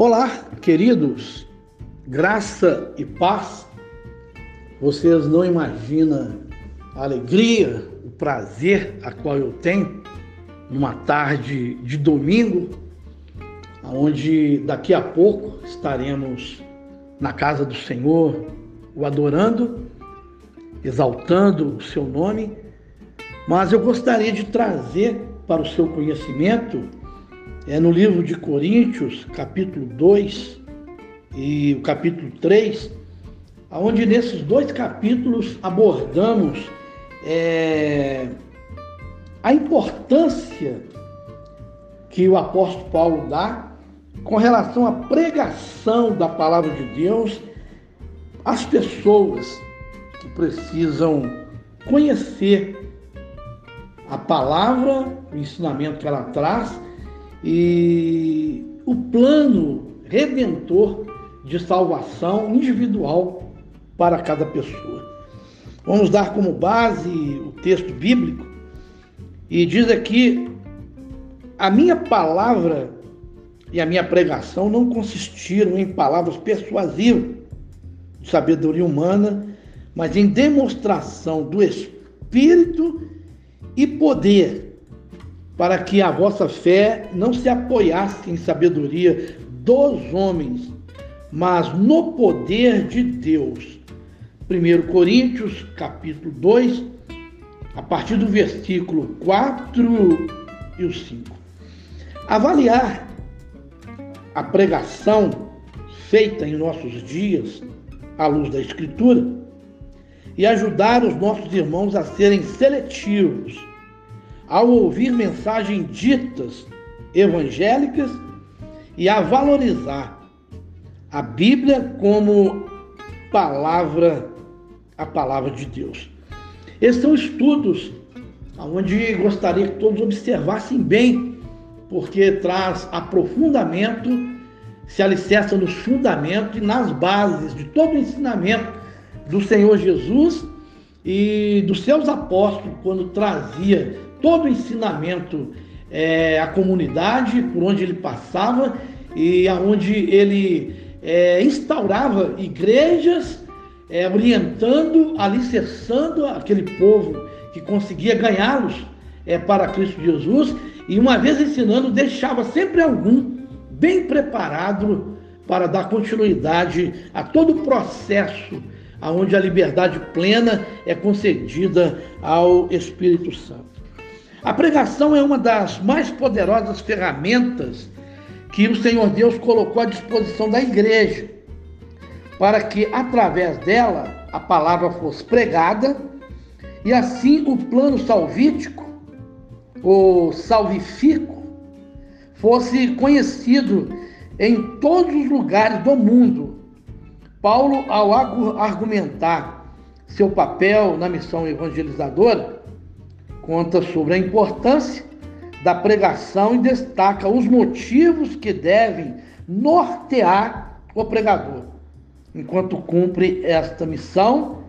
Olá, queridos, graça e paz. Vocês não imaginam a alegria, o prazer a qual eu tenho numa tarde de domingo, onde daqui a pouco estaremos na casa do Senhor, o adorando, exaltando o seu nome. Mas eu gostaria de trazer para o seu conhecimento é no livro de Coríntios, capítulo 2 e o capítulo 3, onde nesses dois capítulos abordamos é, a importância que o apóstolo Paulo dá com relação à pregação da palavra de Deus às pessoas que precisam conhecer a palavra, o ensinamento que ela traz e o plano redentor de salvação individual para cada pessoa. Vamos dar como base o texto bíblico e diz aqui: a minha palavra e a minha pregação não consistiram em palavras persuasivas de sabedoria humana, mas em demonstração do Espírito e poder para que a vossa fé não se apoiasse em sabedoria dos homens, mas no poder de Deus. 1 Coríntios, capítulo 2, a partir do versículo 4 e o 5. Avaliar a pregação feita em nossos dias à luz da Escritura e ajudar os nossos irmãos a serem seletivos ao ouvir mensagens ditas evangélicas e a valorizar a Bíblia como palavra, a palavra de Deus. Esses são estudos onde gostaria que todos observassem bem, porque traz aprofundamento, se alicerça nos fundamentos e nas bases de todo o ensinamento do Senhor Jesus e dos seus apóstolos, quando trazia todo o ensinamento é, à comunidade por onde ele passava e aonde ele é, instaurava igrejas, é, orientando, alicerçando aquele povo que conseguia ganhá-los é, para Cristo Jesus e uma vez ensinando deixava sempre algum bem preparado para dar continuidade a todo o processo aonde a liberdade plena é concedida ao Espírito Santo. A pregação é uma das mais poderosas ferramentas que o Senhor Deus colocou à disposição da igreja, para que através dela a palavra fosse pregada e assim o plano salvítico ou salvifico fosse conhecido em todos os lugares do mundo. Paulo, ao argumentar seu papel na missão evangelizadora, conta sobre a importância da pregação e destaca os motivos que devem nortear o pregador. Enquanto cumpre esta missão,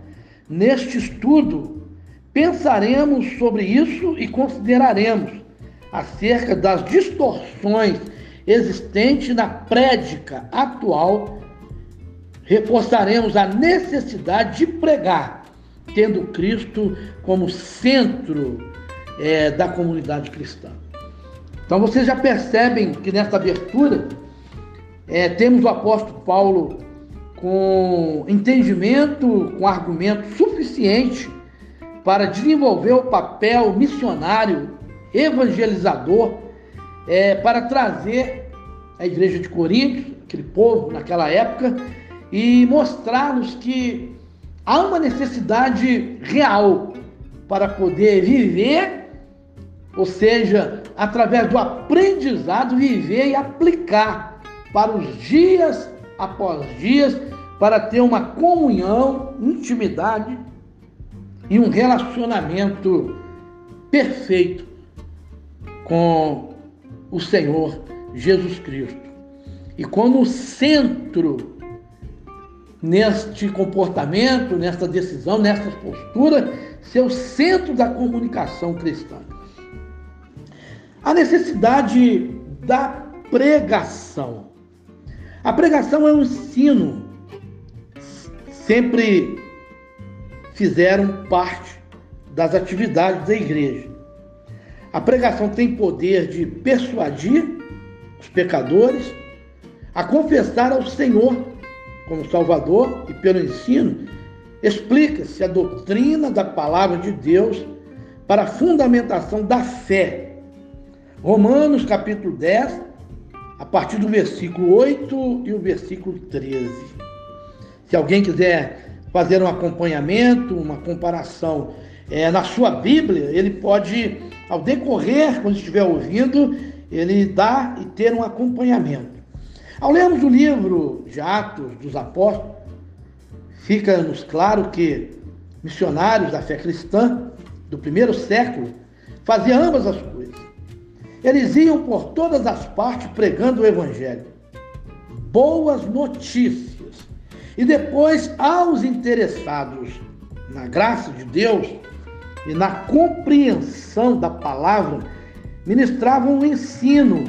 neste estudo pensaremos sobre isso e consideraremos acerca das distorções existentes na prédica atual. Reforçaremos a necessidade de pregar tendo Cristo como centro é, da comunidade cristã. Então vocês já percebem que nesta abertura é, temos o apóstolo Paulo com entendimento, com argumento suficiente para desenvolver o papel missionário, evangelizador, é, para trazer a igreja de Corinto, aquele povo naquela época, e mostrar-nos que há uma necessidade real para poder viver, ou seja, através do aprendizado, viver e aplicar para os dias após dias, para ter uma comunhão, intimidade e um relacionamento perfeito com o Senhor Jesus Cristo. E como centro neste comportamento, nesta decisão, nesta postura, ser o centro da comunicação cristã. A necessidade da pregação. A pregação é um ensino. Sempre fizeram parte das atividades da igreja. A pregação tem poder de persuadir os pecadores a confessar ao Senhor como Salvador e pelo ensino explica-se a doutrina da palavra de Deus para a fundamentação da fé. Romanos capítulo 10, a partir do versículo 8 e o versículo 13. Se alguém quiser fazer um acompanhamento, uma comparação é, na sua Bíblia, ele pode, ao decorrer, quando estiver ouvindo, ele dar e ter um acompanhamento. Ao lermos o livro de Atos dos Apóstolos, fica-nos claro que missionários da fé cristã do primeiro século faziam ambas as. Eles iam por todas as partes pregando o Evangelho, boas notícias, e depois aos interessados na graça de Deus e na compreensão da palavra, ministravam o ensino.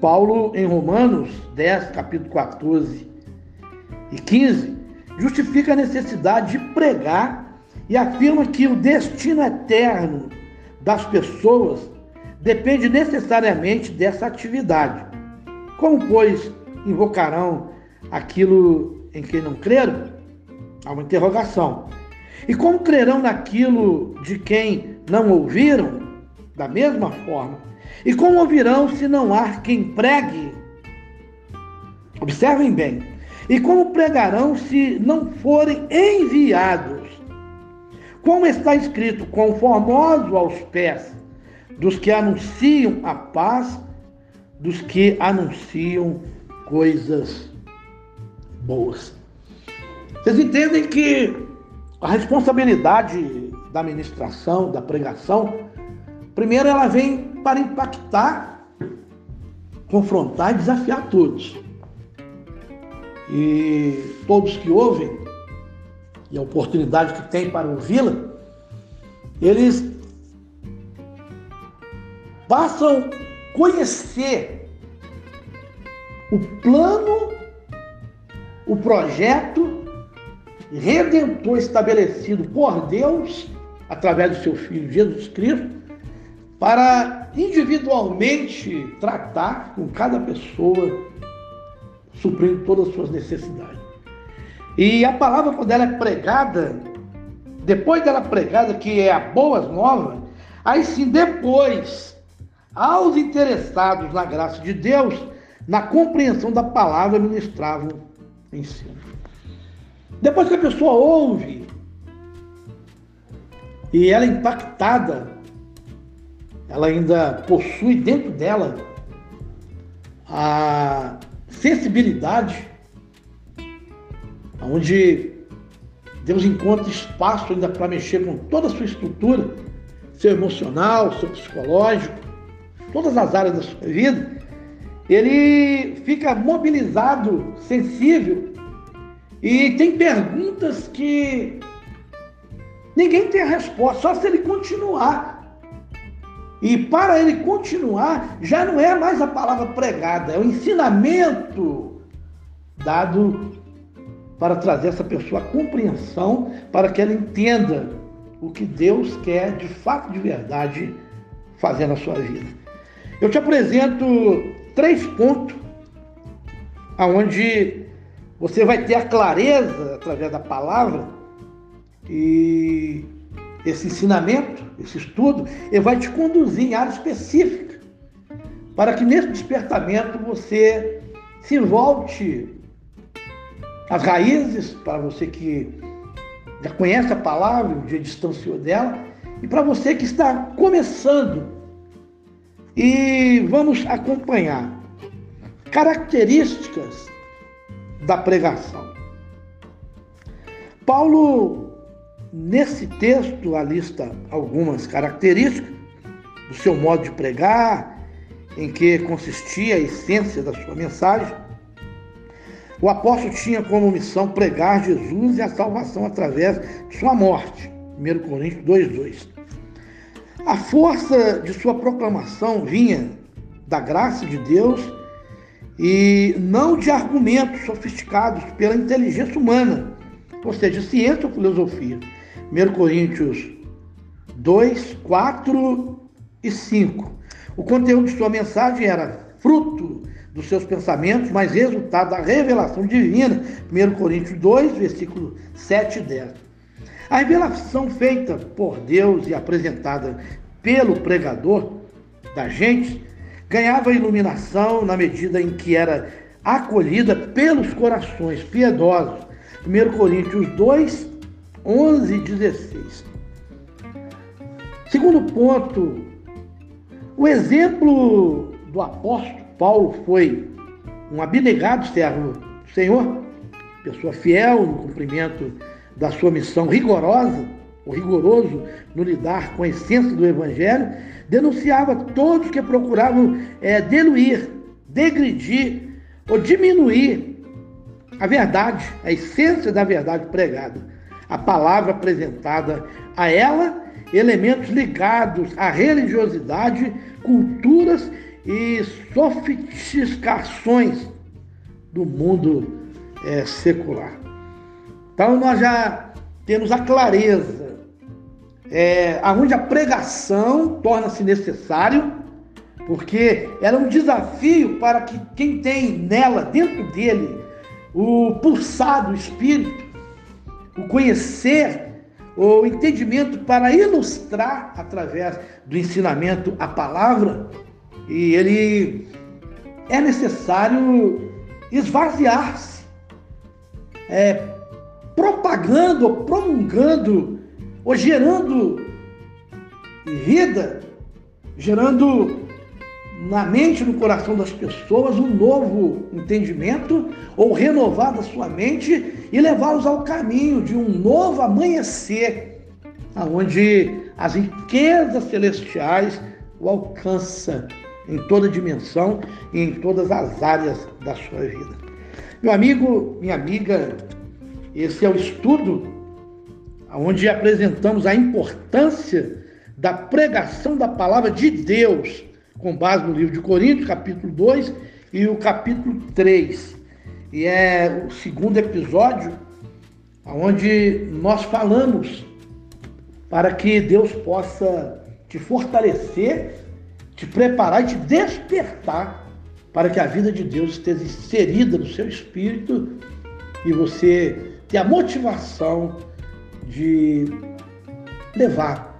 Paulo, em Romanos 10, capítulo 14 e 15, justifica a necessidade de pregar e afirma que o destino eterno das pessoas depende necessariamente dessa atividade. Como, pois, invocarão aquilo em que não creram? Há uma interrogação. E como crerão naquilo de quem não ouviram? Da mesma forma. E como ouvirão se não há quem pregue? Observem bem. E como pregarão se não forem enviados? Como está escrito, conformoso aos pés dos que anunciam a paz, dos que anunciam coisas boas. Vocês entendem que a responsabilidade da ministração, da pregação, primeiro ela vem para impactar, confrontar e desafiar todos. E todos que ouvem, e a oportunidade que tem para ouvi-la, eles passam a conhecer o plano, o projeto redentor estabelecido por Deus através do seu Filho Jesus Cristo, para individualmente tratar com cada pessoa, suprindo todas as suas necessidades. E a palavra, quando ela é pregada, depois dela pregada, que é a boas novas, aí sim, depois, aos interessados na graça de Deus, na compreensão da palavra, ministravam ensino. Depois que a pessoa ouve e ela é impactada, ela ainda possui dentro dela a sensibilidade, onde Deus encontra espaço ainda para mexer com toda a sua estrutura, seu emocional, seu psicológico, todas as áreas da sua vida, ele fica mobilizado, sensível e tem perguntas que ninguém tem a resposta, só se ele continuar. E para ele continuar, já não é mais a palavra pregada, é o ensinamento dado para trazer essa pessoa a compreensão, para que ela entenda o que Deus quer de fato, de verdade, fazer na sua vida. Eu te apresento três pontos aonde você vai ter a clareza através da palavra e esse ensinamento, esse estudo, ele vai te conduzir em área específica para que nesse despertamento você se volte às raízes, para você que já conhece a palavra, já distanciou dela, e para você que está começando. E vamos acompanhar características da pregação. Paulo, nesse texto, alista algumas características do seu modo de pregar, em que consistia a essência da sua mensagem. O apóstolo tinha como missão pregar Jesus e a salvação através de sua morte. 1 Coríntios 2,2. A força de sua proclamação vinha da graça de Deus e não de argumentos sofisticados pela inteligência humana, ou seja, ciência ou filosofia. 1 Coríntios 2, 4 e 5. O conteúdo de sua mensagem era fruto dos seus pensamentos, mas resultado da revelação divina. 1 Coríntios 2, versículo 7 e 10. A revelação feita por Deus e apresentada pelo pregador da gente ganhava iluminação na medida em que era acolhida pelos corações piedosos. 1 Coríntios 2, 11 e 16. Segundo ponto, o exemplo do apóstolo Paulo foi um abnegado servo do Senhor, pessoa fiel no cumprimento da sua missão rigorosa, ou rigoroso no lidar com a essência do Evangelho, denunciava todos que procuravam é, diluir, degredir ou diminuir a verdade, a essência da verdade pregada, a palavra apresentada a ela, elementos ligados à religiosidade, culturas e sofisticações do mundo é, secular. Então nós já temos a clareza é, aonde a pregação torna-se necessário, porque era um desafio para que quem tem nela, dentro dele, o pulsar do Espírito, o conhecer, o entendimento para ilustrar através do ensinamento a palavra, e ele é necessário esvaziar-se, é, propagando ou promulgando ou gerando vida, gerando na mente, no coração das pessoas um novo entendimento ou renovar da sua mente e levá-los ao caminho de um novo amanhecer, aonde as riquezas celestiais o alcançam em toda dimensão e em todas as áreas da sua vida. Meu amigo, minha amiga, esse é o estudo onde apresentamos a importância da pregação da palavra de Deus, com base no livro de Coríntios, capítulo 2 e o capítulo 3. E é o segundo episódio onde nós falamos para que Deus possa te fortalecer, te preparar e te despertar para que a vida de Deus esteja inserida no seu espírito e você ter a motivação de levar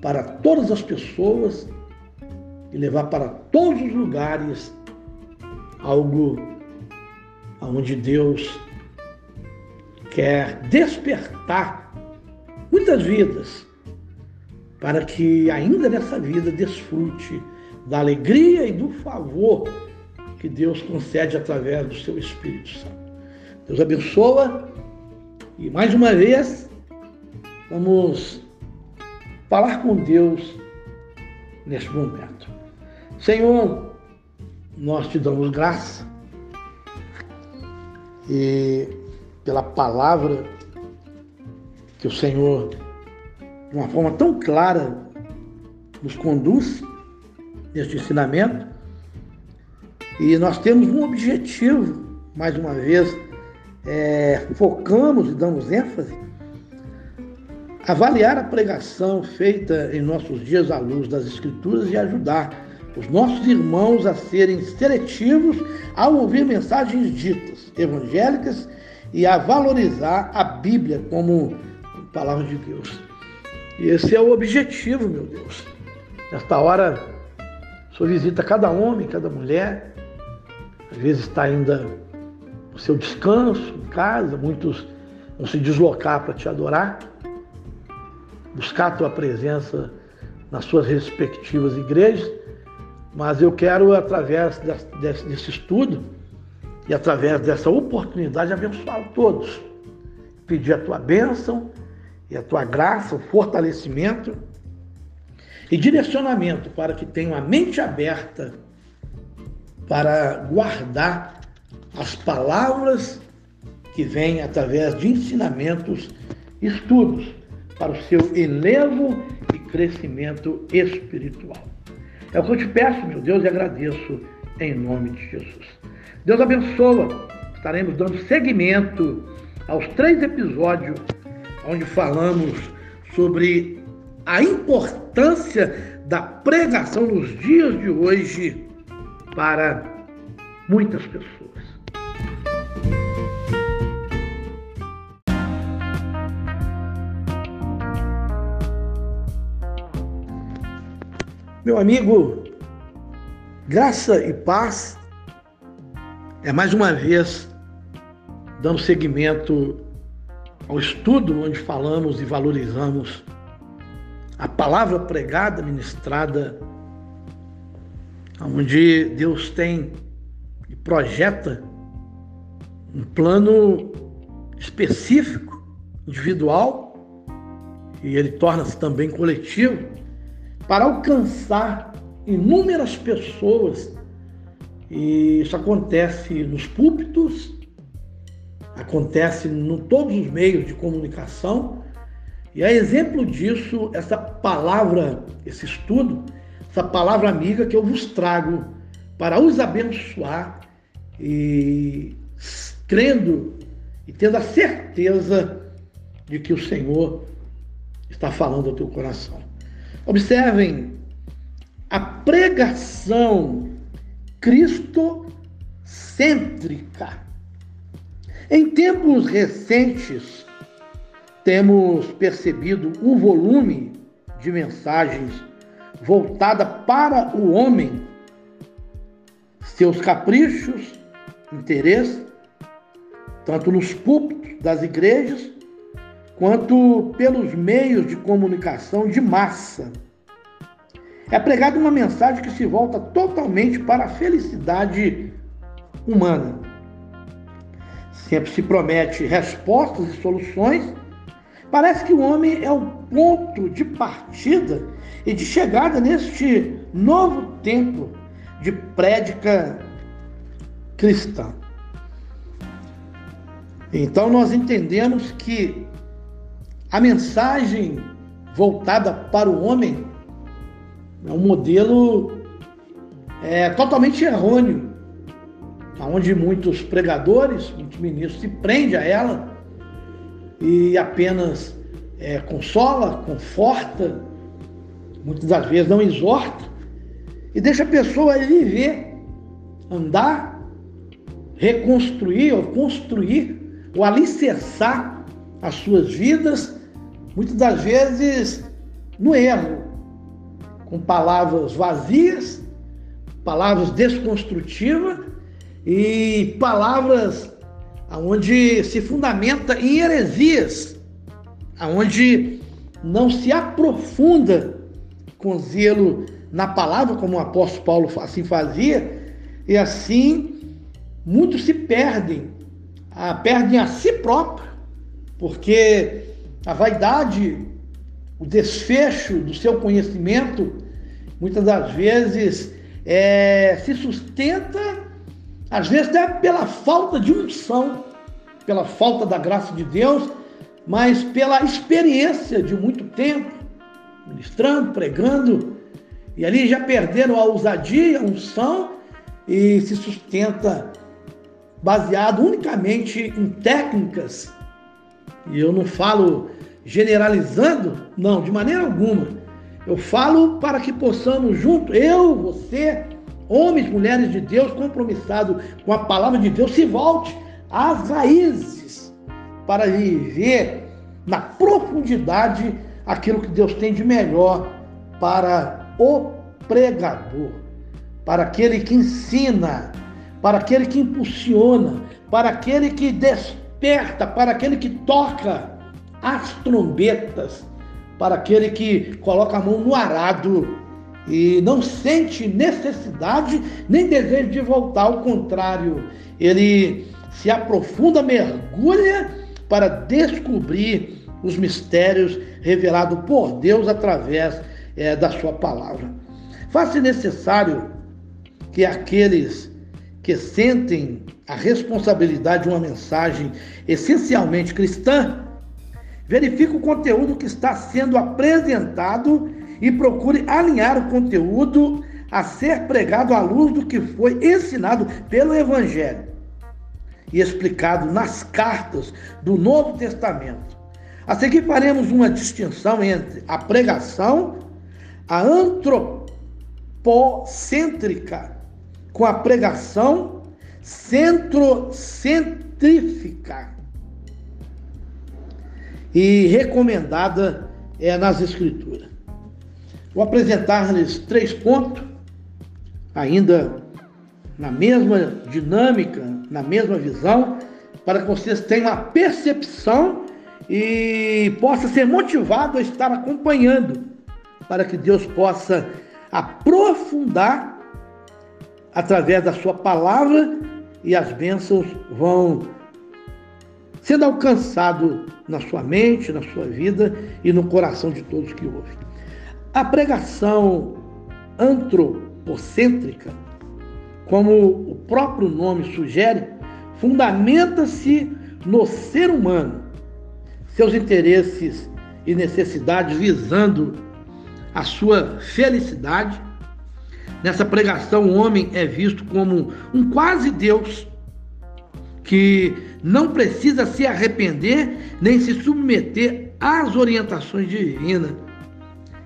para todas as pessoas e levar para todos os lugares algo onde Deus quer despertar muitas vidas para que ainda nessa vida desfrute da alegria e do favor que Deus concede através do seu Espírito Santo. Deus abençoa e mais uma vez, vamos falar com Deus neste momento. Senhor, nós te damos graça e pela palavra que o Senhor, de uma forma tão clara, nos conduz neste ensinamento. E nós temos um objetivo, mais uma vez, é, focamos e damos ênfase, avaliar a pregação feita em nossos dias à luz das Escrituras e ajudar os nossos irmãos a serem seletivos ao ouvir mensagens ditas evangélicas e a valorizar a Bíblia como palavra de Deus. E esse é o objetivo, meu Deus. Nesta hora, o Senhor visita cada homem, cada mulher, às vezes está ainda o seu descanso em casa, muitos vão se deslocar para te adorar, buscar a tua presença nas suas respectivas igrejas, mas eu quero, através desse, desse estudo e através dessa oportunidade, abençoar todos, pedir a tua bênção e a tua graça, o fortalecimento e direcionamento para que tenham a mente aberta para guardar as palavras que vêm através de ensinamentos, estudos, para o seu elevo e crescimento espiritual. É o que eu te peço, meu Deus, e agradeço em nome de Jesus. Deus abençoa. Estaremos dando seguimento aos três episódios onde falamos sobre a importância da pregação nos dias de hoje para muitas pessoas. Meu amigo, graça e paz é mais uma vez dando seguimento ao estudo onde falamos e valorizamos a palavra pregada, ministrada, onde Deus tem e projeta um plano específico, individual, e ele torna-se também coletivo para alcançar inúmeras pessoas. E isso acontece nos púlpitos, acontece em todos os meios de comunicação. E a exemplo disso, essa palavra, esse estudo, essa palavra amiga que eu vos trago para os abençoar e crendo e tendo a certeza de que o Senhor está falando ao teu coração. Observem a pregação cristocêntrica. Em tempos recentes, temos percebido o volume de mensagens voltada para o homem, seus caprichos, interesses, tanto nos púlpitos das igrejas quanto pelos meios de comunicação de massa. É pregada uma mensagem que se volta totalmente para a felicidade humana. Sempre se promete respostas e soluções. Parece que o homem é o ponto de partida e de chegada neste novo tempo de prédica cristã. Então nós entendemos que a mensagem voltada para o homem é um modelo é, totalmente errôneo, onde muitos pregadores, muitos ministros se prendem a ela e apenas é, consola, conforta, muitas das vezes não exorta e deixa a pessoa viver, andar, reconstruir ou construir ou alicerçar as suas vidas muitas das vezes no erro, com palavras vazias, palavras desconstrutivas e palavras onde se fundamenta em heresias, onde não se aprofunda com zelo na palavra, como o apóstolo Paulo assim fazia, e assim muitos se perdem, perdem a si próprio, porque a vaidade, o desfecho do seu conhecimento, muitas das vezes é, se sustenta, às vezes até pela falta de unção, pela falta da graça de Deus, mas pela experiência de muito tempo, ministrando, pregando, e ali já perderam a ousadia, a unção, e se sustenta baseado unicamente em técnicas. E eu não falo generalizando? Não, de maneira alguma. Eu falo para que possamos juntos, eu, você, homens, mulheres de Deus, compromissados com a palavra de Deus, se volte às raízes para viver na profundidade aquilo que Deus tem de melhor para o pregador, para aquele que ensina, para aquele que impulsiona, para aquele que desperta, para aquele que toca as trombetas para aquele que coloca a mão no arado e não sente necessidade nem desejo de voltar, ao contrário, ele se aprofunda, mergulha para descobrir os mistérios revelados por Deus através é, da sua palavra. Faz-se necessário que aqueles que sentem a responsabilidade de uma mensagem essencialmente cristã Verifique o conteúdo que está sendo apresentado e procure alinhar o conteúdo a ser pregado à luz do que foi ensinado pelo Evangelho e explicado nas cartas do Novo Testamento. A seguir faremos uma distinção entre a pregação, a antropocêntrica, com a pregação centrocentrífica e recomendada é nas Escrituras. Vou apresentar-lhes três pontos, ainda na mesma dinâmica, na mesma visão, para que vocês tenham a percepção e possa ser motivado a estar acompanhando, para que Deus possa aprofundar através da sua palavra e as bênçãos vão sendo alcançado na sua mente, na sua vida e no coração de todos que ouvem. A pregação antropocêntrica, como o próprio nome sugere, fundamenta-se no ser humano, seus interesses e necessidades visando a sua felicidade. Nessa pregação, o homem é visto como um quase Deus que não precisa se arrepender nem se submeter às orientações divinas.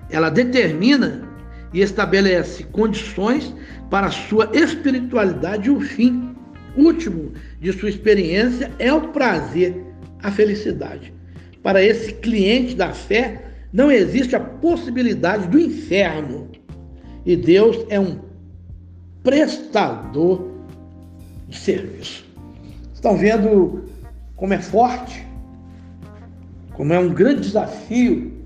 Ela determina e estabelece condições para a sua espiritualidade e o fim último de sua experiência é o prazer, a felicidade. Para esse cliente da fé, não existe a possibilidade do inferno. E Deus é um prestador de serviço. Estão vendo como é forte, como é um grande desafio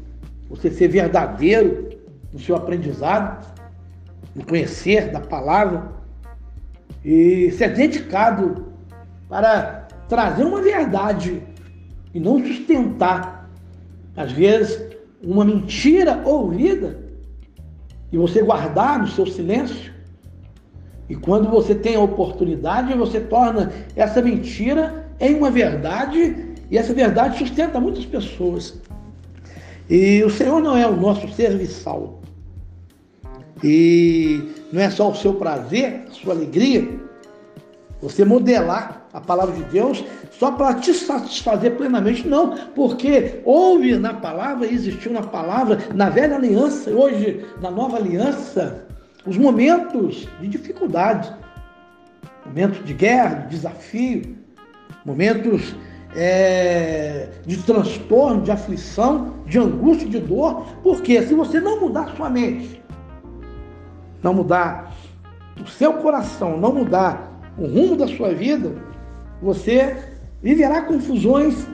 você ser verdadeiro no seu aprendizado, no conhecer da palavra e ser dedicado para trazer uma verdade e não sustentar, às vezes, uma mentira ouvida e você guardar no seu silêncio e quando você tem a oportunidade, você torna essa mentira em uma verdade, e essa verdade sustenta muitas pessoas. E o Senhor não é o nosso serviçal. E não é só o seu prazer, a sua alegria, você modelar a palavra de Deus só para te satisfazer plenamente, não, porque houve na palavra, existiu na palavra, na velha aliança, hoje na nova aliança, os momentos de dificuldade, momentos de guerra, de desafio, momentos é, de transtorno, de aflição, de angústia, de dor, porque se você não mudar sua mente, não mudar o seu coração, não mudar o rumo da sua vida, você viverá confusões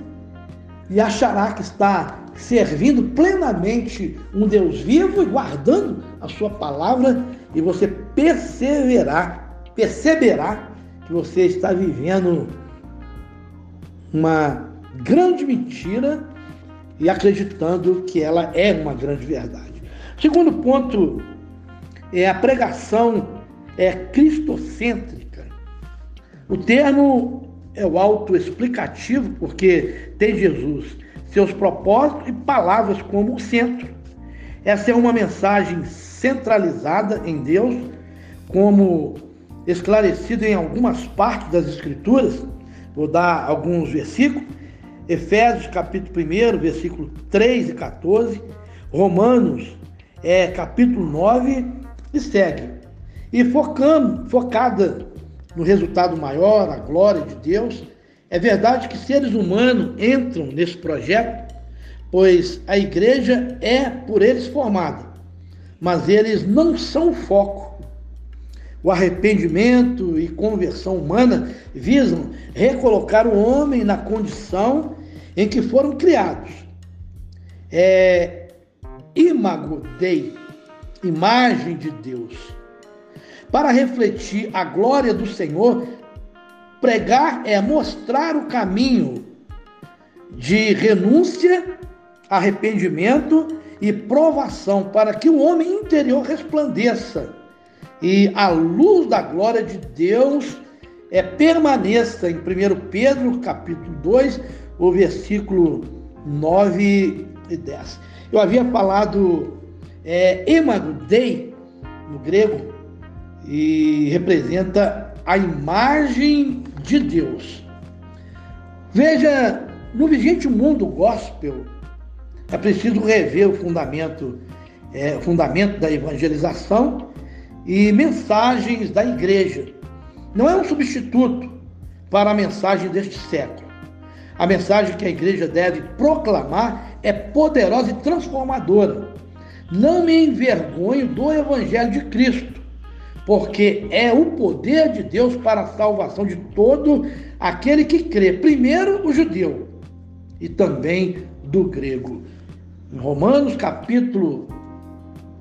e achará que está servindo plenamente um Deus vivo e guardando a sua palavra. E você perseverar, perceberá que você está vivendo uma grande mentira e acreditando que ela é uma grande verdade. Segundo ponto é a pregação é cristocêntrica. O termo é o autoexplicativo porque tem Jesus, seus propósitos e palavras como o centro. Essa é uma mensagem centralizada em Deus, como esclarecido em algumas partes das Escrituras. Vou dar alguns versículos. Efésios capítulo 1, versículo 3 e 14. Romanos é capítulo 9 e segue. E focando, focada no resultado maior, a glória de Deus, é verdade que seres humanos entram nesse projeto, pois a igreja é por eles formada mas eles não são o foco. O arrependimento e conversão humana visam recolocar o homem na condição em que foram criados. É imago Dei, imagem de Deus. Para refletir a glória do Senhor, pregar é mostrar o caminho de renúncia, arrependimento e provação para que o homem interior resplandeça e a luz da glória de Deus é, permaneça em 1 Pedro capítulo 2, o versículo 9 e 10. Eu havia falado é, no grego, e representa a imagem de Deus. Veja, no vigente mundo gospel, é preciso rever o fundamento, é, o fundamento da evangelização e mensagens da igreja. Não é um substituto para a mensagem deste século. A mensagem que a igreja deve proclamar é poderosa e transformadora. Não me envergonho do evangelho de Cristo, porque é o poder de Deus para a salvação de todo aquele que crê. Primeiro o judeu e também do grego. Em Romanos capítulo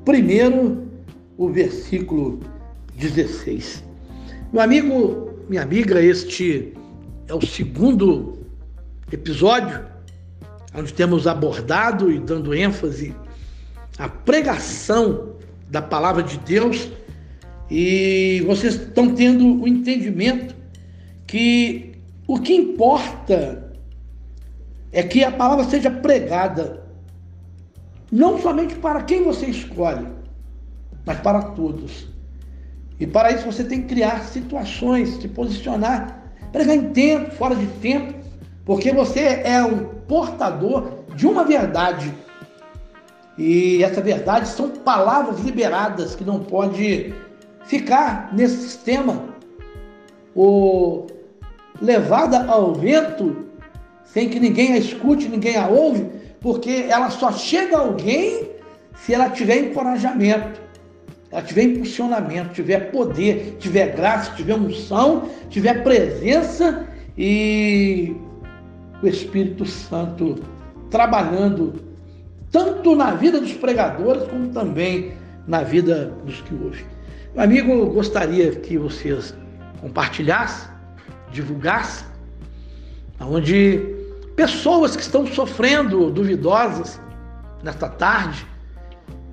1, o versículo 16. Meu amigo, minha amiga, este é o segundo episódio onde temos abordado e dando ênfase à pregação da palavra de Deus e vocês estão tendo o entendimento que o que importa é que a palavra seja pregada não somente para quem você escolhe, mas para todos. E para isso você tem que criar situações, se posicionar, pregar em tempo, fora de tempo, porque você é um portador de uma verdade. E essa verdade são palavras liberadas que não pode ficar nesse sistema ou levada ao vento sem que ninguém a escute, ninguém a ouve, porque ela só chega a alguém se ela tiver encorajamento ela tiver impulsionamento, tiver poder, tiver graça, tiver unção, tiver presença e o Espírito Santo trabalhando tanto na vida dos pregadores como também na vida dos que ouvem. Meu amigo, gostaria que vocês compartilhassem, divulgassem, onde pessoas que estão sofrendo duvidosas nesta tarde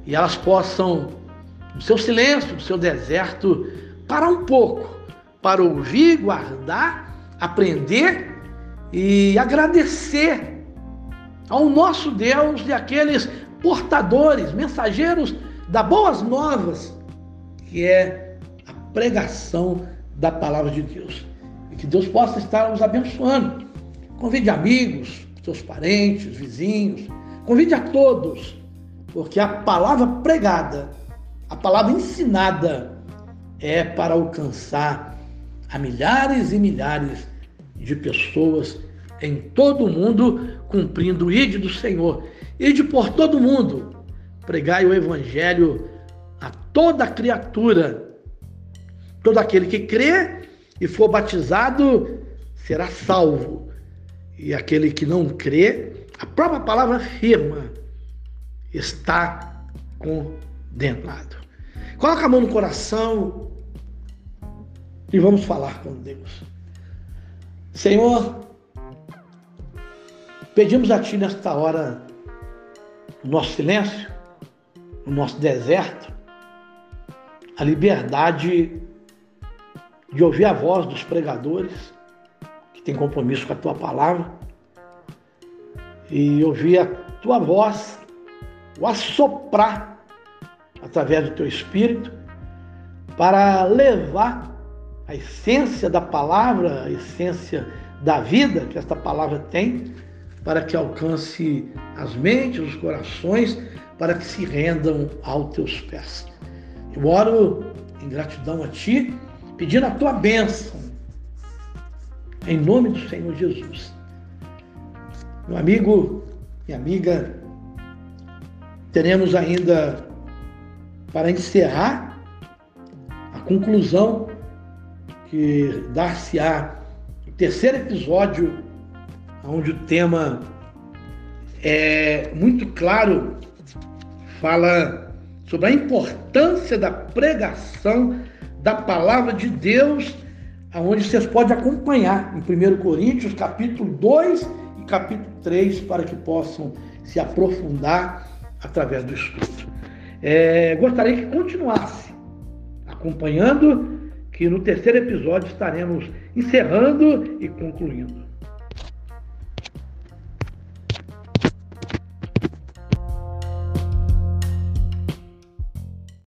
e elas possam no seu silêncio, no seu deserto, parar um pouco para ouvir, guardar, aprender e agradecer ao nosso Deus e aqueles portadores, mensageiros da boas novas, que é a pregação da palavra de Deus. E que Deus possa estar nos abençoando. Convide amigos, seus parentes, vizinhos, convide a todos, porque a palavra pregada a palavra ensinada é para alcançar a milhares e milhares de pessoas em todo o mundo, cumprindo o ide do Senhor. Ide por todo mundo, pregai o evangelho a toda criatura. Todo aquele que crê e for batizado será salvo. E aquele que não crê, a própria palavra afirma, está condenado. Coloca a mão no coração e vamos falar com Deus. Senhor, pedimos a Ti nesta hora, no nosso silêncio, no nosso deserto, a liberdade de ouvir a voz dos pregadores que têm compromisso com a Tua palavra e ouvir a Tua voz, o assoprar através do teu espírito, para levar a essência da palavra, a essência da vida que esta palavra tem, para que alcance as mentes, os corações, para que se rendam aos teus pés. Eu oro em gratidão a Ti, pedindo a Tua bênção, em nome do Senhor Jesus. Meu amigo, minha amiga, teremos ainda para encerrar a conclusão que dar-se-á o terceiro episódio, onde o tema é muito claro, fala sobre a importância da pregação da palavra de Deus, aonde vocês podem acompanhar em 1 Coríntios, capítulo 2 e capítulo 3, para que possam se aprofundar através do estudo. É, gostaria que continuasse acompanhando, que no terceiro episódio estaremos encerrando e concluindo.